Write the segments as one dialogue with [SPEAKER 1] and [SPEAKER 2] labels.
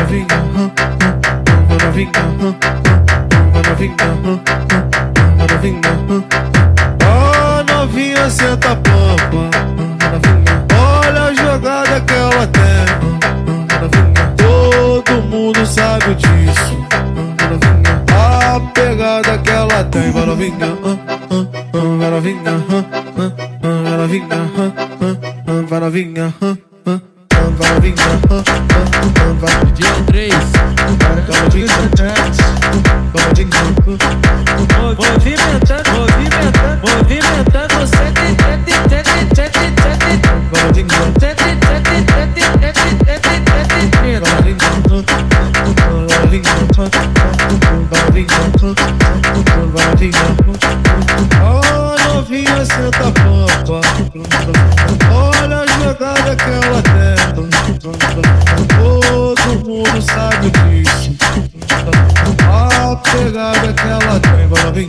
[SPEAKER 1] novinha, novinha, novinha, novinha. Ó novinha, senta a pampa. Olha a jogada que ela tem. Todo mundo sabe disso. A pegada que ela tem, vai novinha, vai novinha, vai novinha, vai novinha, vai novinha, Olha novinha, senta popa. Olha a jogada que ela tem. Todo mundo sabe disso. A pegada que ela tem.
[SPEAKER 2] Bora vir.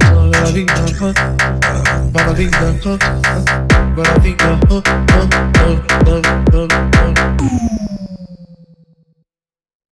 [SPEAKER 2] I need a hook, but I need a hook, but I need a hook, hook,
[SPEAKER 1] hook, hook, hook.